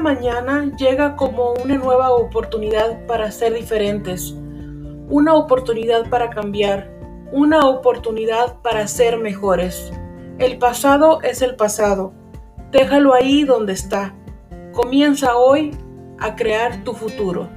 Mañana llega como una nueva oportunidad para ser diferentes, una oportunidad para cambiar, una oportunidad para ser mejores. El pasado es el pasado. Déjalo ahí donde está. Comienza hoy a crear tu futuro.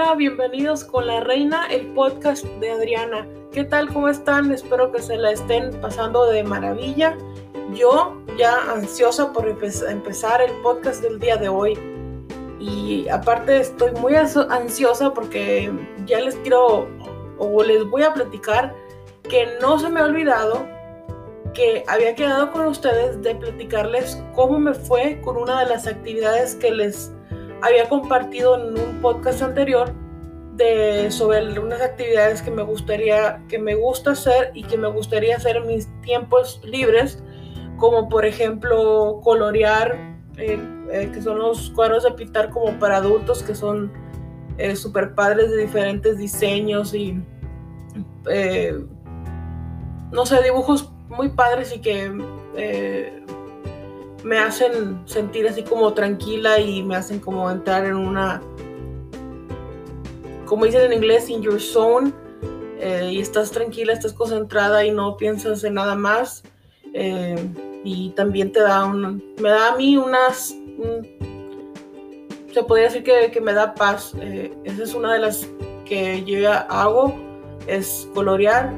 Hola, bienvenidos con La Reina, el podcast de Adriana. ¿Qué tal? ¿Cómo están? Espero que se la estén pasando de maravilla. Yo ya ansiosa por empezar el podcast del día de hoy. Y aparte estoy muy ansiosa porque ya les quiero o les voy a platicar que no se me ha olvidado que había quedado con ustedes de platicarles cómo me fue con una de las actividades que les había compartido en un podcast anterior de sobre unas actividades que me gustaría que me gusta hacer y que me gustaría hacer en mis tiempos libres como por ejemplo colorear eh, eh, que son los cuadros de pintar como para adultos que son eh, super padres de diferentes diseños y no sé dibujos muy padres y que me hacen sentir así como tranquila y me hacen como entrar en una, como dicen en inglés, in your zone, eh, y estás tranquila, estás concentrada y no piensas en nada más. Eh, y también te da un, me da a mí unas, se podría decir que, me da paz. Eh, esa es una de las que yo ya hago, es colorear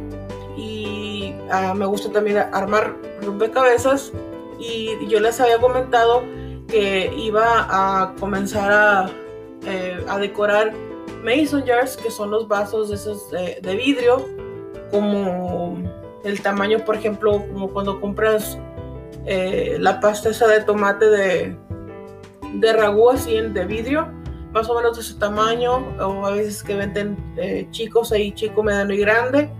y ah, me gusta también armar rompecabezas y yo les había comentado que iba a comenzar a, eh, decorar mason jars, que son los vasos esos de, vidrio, como el tamaño, por ejemplo, como cuando compras eh, la pasta esa de tomate de, de ragú así de vidrio, más o menos de ese tamaño, o a veces que venden eh, chicos ahí, chico, mediano y grande,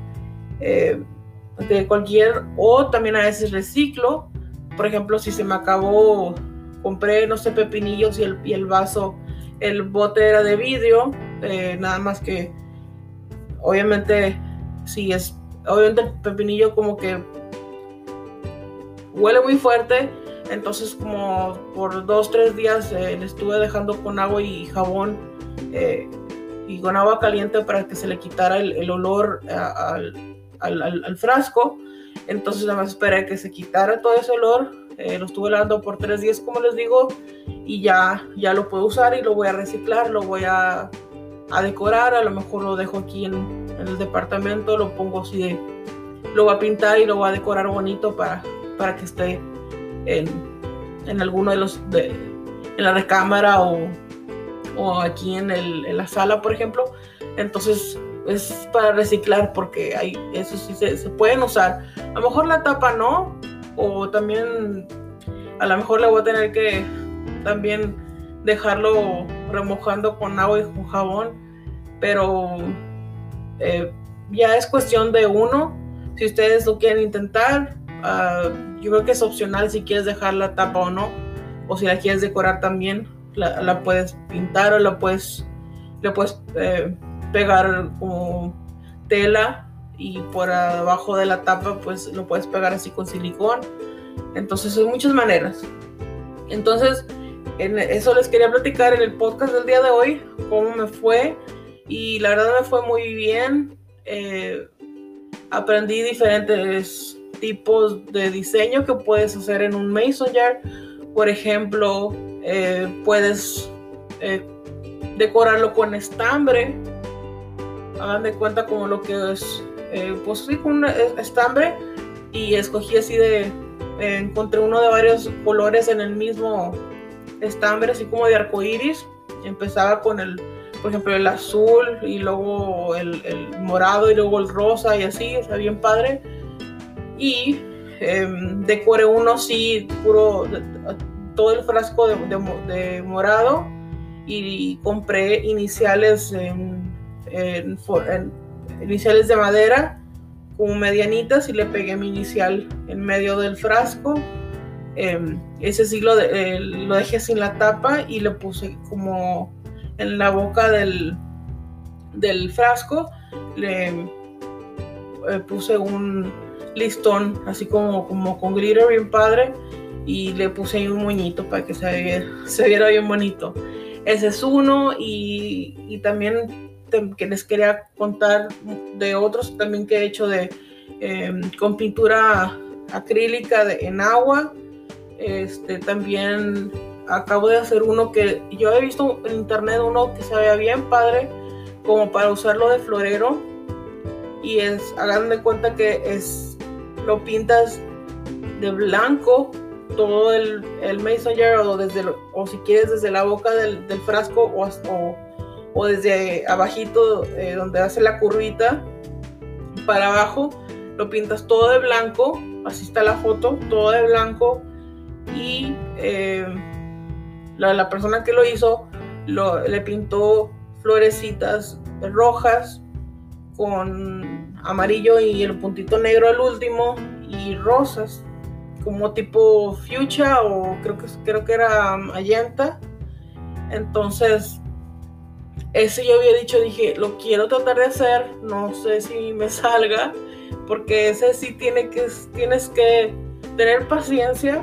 de cualquier, o también a veces reciclo, por ejemplo, si se me acabó, compré, no sé, pepinillos y el, vaso, el bote era de vidrio, eh, nada más que, obviamente, si es, obviamente el pepinillo como que huele muy fuerte, entonces como por dos, tres días eh, le estuve dejando con agua y jabón eh, y con agua caliente para que se le quitara el, olor al, frasco. Entonces nada más esperé que se quitara todo ese olor. Eh, lo estuve lavando por tres días, como les digo, y ya, ya lo puedo usar y lo voy a reciclar, lo voy a, a decorar. A lo mejor lo dejo aquí en, en, el departamento, lo pongo así de. Lo voy a pintar y lo voy a decorar bonito para, para que esté en, en alguno de los. De, en la recámara o, o aquí en, el, en la sala, por ejemplo. Entonces es para reciclar porque hay, eso sí se, pueden usar. A lo mejor la tapa no, o también a lo mejor le voy a tener que también dejarlo remojando con agua y con jabón, pero eh, ya es cuestión de uno. Si ustedes lo quieren intentar, uh, yo creo que es opcional si quieres dejar la tapa o no, o si la quieres decorar también, la, puedes pintar o la puedes, pegar tela y por abajo de la tapa pues lo puedes pegar así con silicón. Entonces hay muchas maneras. Entonces en eso les quería platicar en el podcast del día de hoy, cómo me fue y la verdad me fue muy bien. Eh, aprendí diferentes tipos de diseño que puedes hacer en un mason jar. Por ejemplo, eh, puedes eh, decorarlo con estambre hagan de cuenta como lo que es, eh, pues sí, con un estambre y escogí así de, eh, encontré uno de varios colores en el mismo estambre, así como de arco iris. Empezaba con el, por ejemplo, el azul y luego el, morado y luego el rosa y así, o sea, bien padre. Y eh, decoré uno así, puro, todo el frasco de, morado y, compré iniciales en, iniciales de madera como medianitas y le pegué mi inicial en medio del frasco. Em, ese sí lo, lo dejé sin la tapa y le puse como en la boca del, del frasco le eh, puse un listón así como, como con glitter bien padre y le puse un moñito para que se viera, se viera bien bonito. Ese es uno y, también que les quería contar de otros también que he hecho de em, con pintura acrílica en agua. Este, también acabo de hacer uno que yo he visto en internet uno que se veía bien padre como para usarlo de florero y es hagan de cuenta que es lo pintas de blanco todo el, el mason o desde o si quieres desde la boca del, frasco o, o, o, desde abajito eh, donde hace la curvita para abajo lo pintas todo de blanco así está la foto todo de blanco y eh, la, persona que lo hizo lo, le pintó florecitas rojas con amarillo y el puntito negro al último y rosas como tipo fuchsia o creo que creo que era magenta entonces ese yo había dicho dije lo quiero tratar de hacer no sé si me salga porque ese sí tiene que tienes que tener paciencia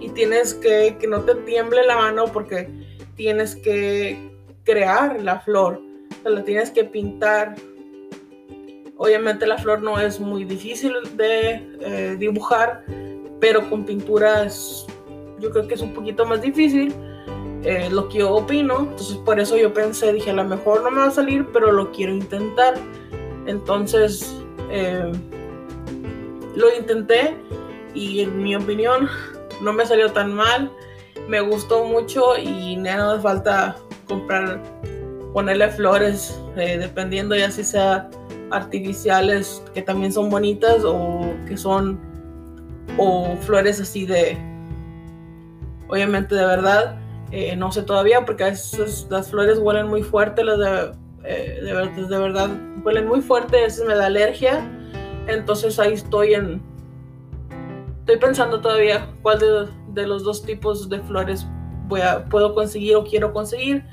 y tienes que que no te tiemble la mano porque tienes que crear la flor, la tienes que pintar. Obviamente la flor no es muy difícil de eh, dibujar, pero con pintura yo creo que es un poquito más difícil. Eh, lo que yo opino, entonces por eso yo pensé, dije, a lo mejor no me va a salir, pero lo quiero intentar. Entonces eh, lo intenté y en mi opinión no me salió tan mal, me gustó mucho y nada, no falta comprar, ponerle flores, eh, dependiendo ya si sea artificiales que también son bonitas o que son o flores así de obviamente de verdad eh, no sé todavía porque a veces las flores huelen muy fuerte las de, eh, de, de, verdad huelen muy fuerte a veces me da alergia entonces ahí estoy en estoy pensando todavía cuál de, de los dos tipos de flores voy a, puedo conseguir o quiero conseguir.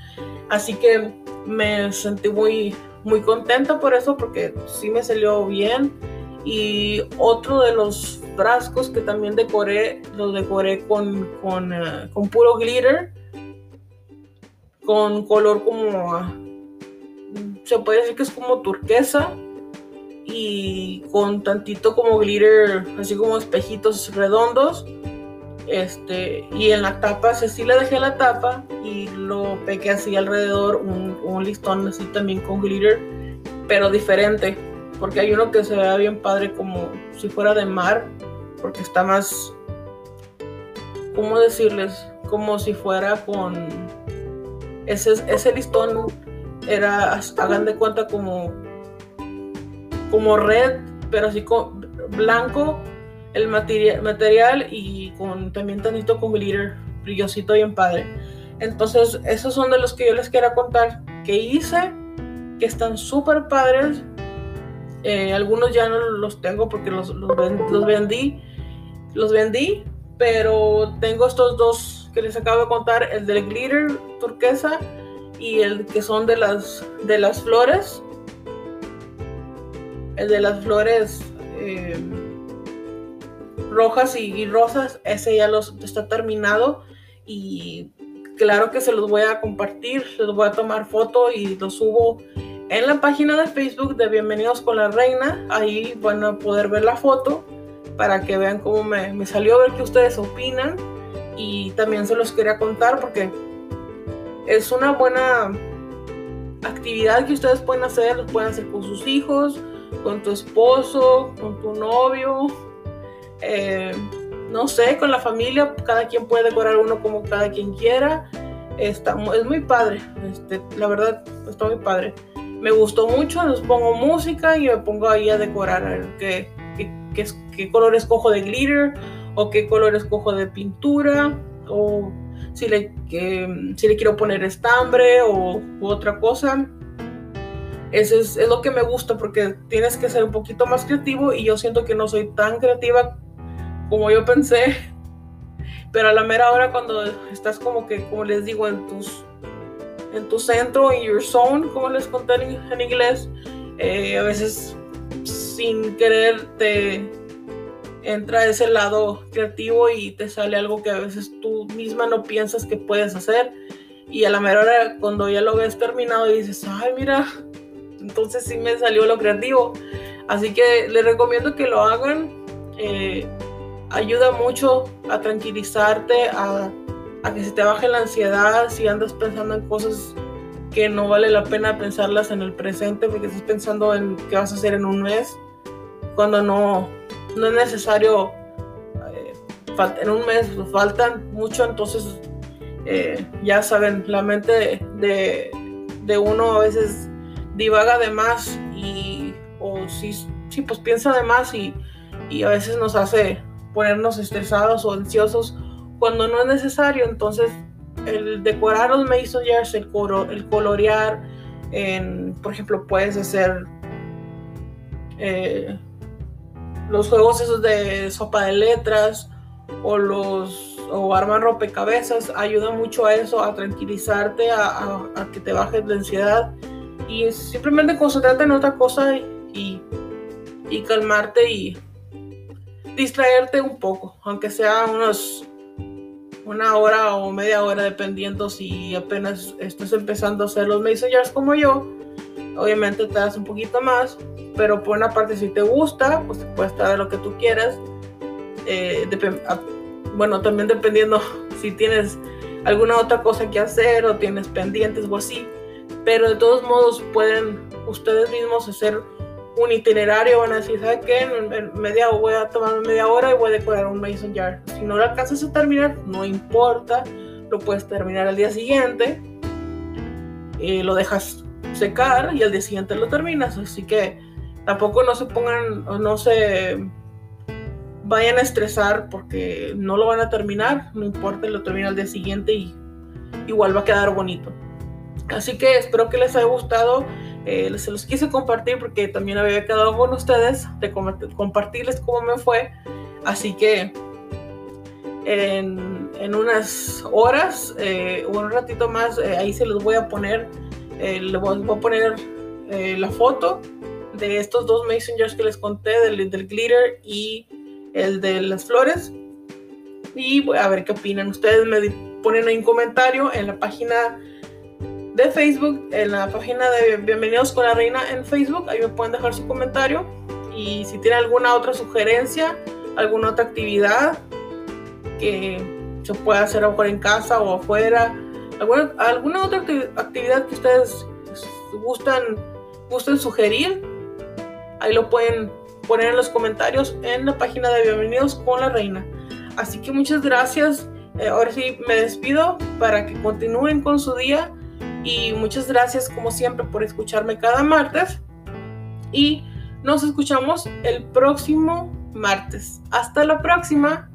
Así que me sentí muy, muy contenta por eso porque sí me salió bien. Y otro de los frascos que también decoré, lo decoré con, con, eh, con puro glitter, con color como, se puede decir que es como turquesa y con tantito como glitter, así como espejitos redondos este, y en la tapa, así le dejé la tapa y lo pegué así alrededor, un, listón así también con glitter, pero diferente, porque hay uno que se ve bien padre como si fuera de mar, porque está más, ¿cómo decirles? Como si fuera con ese, ese listón era, hagan de cuenta como, como red, pero así con blanco el material, material y con también tantito con glitter brillosito bien padre. Entonces, esos son de los que yo les quiero contar que hice, que están súper padres. Eh, algunos ya no los tengo porque los, los, vendí. Los vendí, pero tengo estos dos que les acabo de contar, el del glitter turquesa y el que son de las, de las flores. El de las flores. Eh, rojas y, rosas, ese ya los está terminado y claro que se los voy a compartir, los voy a tomar foto y los subo en la página de Facebook de Bienvenidos con la Reina. Ahí van a poder ver la foto para que vean cómo me, me salió, ver qué ustedes opinan. Y también se los quería contar porque es una buena actividad que ustedes pueden hacer, los pueden hacer con sus hijos, con tu esposo, con tu novio, eh, no sé, con la familia, cada quien puede decorar uno como cada quien quiera. Está, es muy padre, este, la verdad, está muy padre. Me gustó mucho, les pongo música y me pongo ahí a decorar, a ver qué, qué, qué, qué color escojo de glitter o qué color escojo de pintura o si le, si le quiero poner estambre o otra cosa. Eso es, es, lo que me gusta porque tienes que ser un poquito más creativo y yo siento que no soy tan creativa como yo pensé. Pero a la mera hora cuando estás como que, como les digo, en tus en tu centro, en your zone, como les conté en, inglés, eh, a veces sin querer te entra ese lado creativo y te sale algo que a veces tú misma no piensas que puedes hacer. Y a la mera hora, cuando ya lo ves terminado, dices, ay, mira, entonces sí me salió lo creativo. Así que les recomiendo que lo hagan. Eh, ayuda mucho a tranquilizarte, a, que se te baje la ansiedad si andas pensando en cosas que no vale la pena pensarlas en el presente porque estás pensando en qué vas a hacer en un mes cuando no, no es necesario eh, en un mes faltan mucho entonces eh, ya saben la mente de, de uno a veces divaga de más y, o sí, sí, pues piensa de más y, y a veces nos hace ponernos estresados o ansiosos cuando no es necesario. Entonces, el decorar los mason jars, el, el colorear, en, por ejemplo, puedes hacer eh, los juegos esos de sopa de letras o los o armar rompecabezas ayuda mucho a eso, a tranquilizarte, a, que te bajes la ansiedad. Y simplemente concentrarte en otra cosa y, y, calmarte y distraerte un poco, aunque sea unos una hora o media hora dependiendo si apenas estás empezando a hacer los mason como yo obviamente te das un poquito más pero por una parte si te gusta pues puedes traer lo que tú quieras eh, bueno también dependiendo si tienes alguna otra cosa que hacer o tienes pendientes o así pero de todos modos pueden ustedes mismos hacer un itinerario, van a decir, ¿sabes qué? En, media voy a tomar media hora y voy a decorar un mason jar. Si no lo alcanzas a terminar, no importa, lo puedes terminar al día siguiente, y lo dejas secar y al día siguiente lo terminas. Así que tampoco no se pongan, no se vayan a estresar porque no lo van a terminar, no importa, lo termina al día siguiente y igual va a quedar bonito. Así que espero que les haya gustado. Eh, se los quise compartir porque también había quedado con ustedes de compartirles cómo me fue. Así que en, en unas horas eh, o un ratito más, eh, ahí se los voy a poner, les voy, a poner la foto de estos dos messengers que les conté, del, del glitter y el de las flores. Y voy a ver qué opinan. Ustedes me ponen ahí un comentario en la página de Facebook, en la página de Bienvenidos con la Reina en Facebook. Ahí me pueden dejar su comentario. Y si tienen alguna otra sugerencia, alguna otra actividad que se pueda hacer afuera en casa o afuera, alguna, alguna otra actividad que ustedes gustan, gusten sugerir, ahí lo pueden poner en los comentarios en la página de Bienvenidos con la Reina. Así que muchas gracias. Eh, ahora sí me despido para que continúen con su día y muchas gracias como siempre por escucharme cada martes. Y nos escuchamos el próximo martes. Hasta la próxima.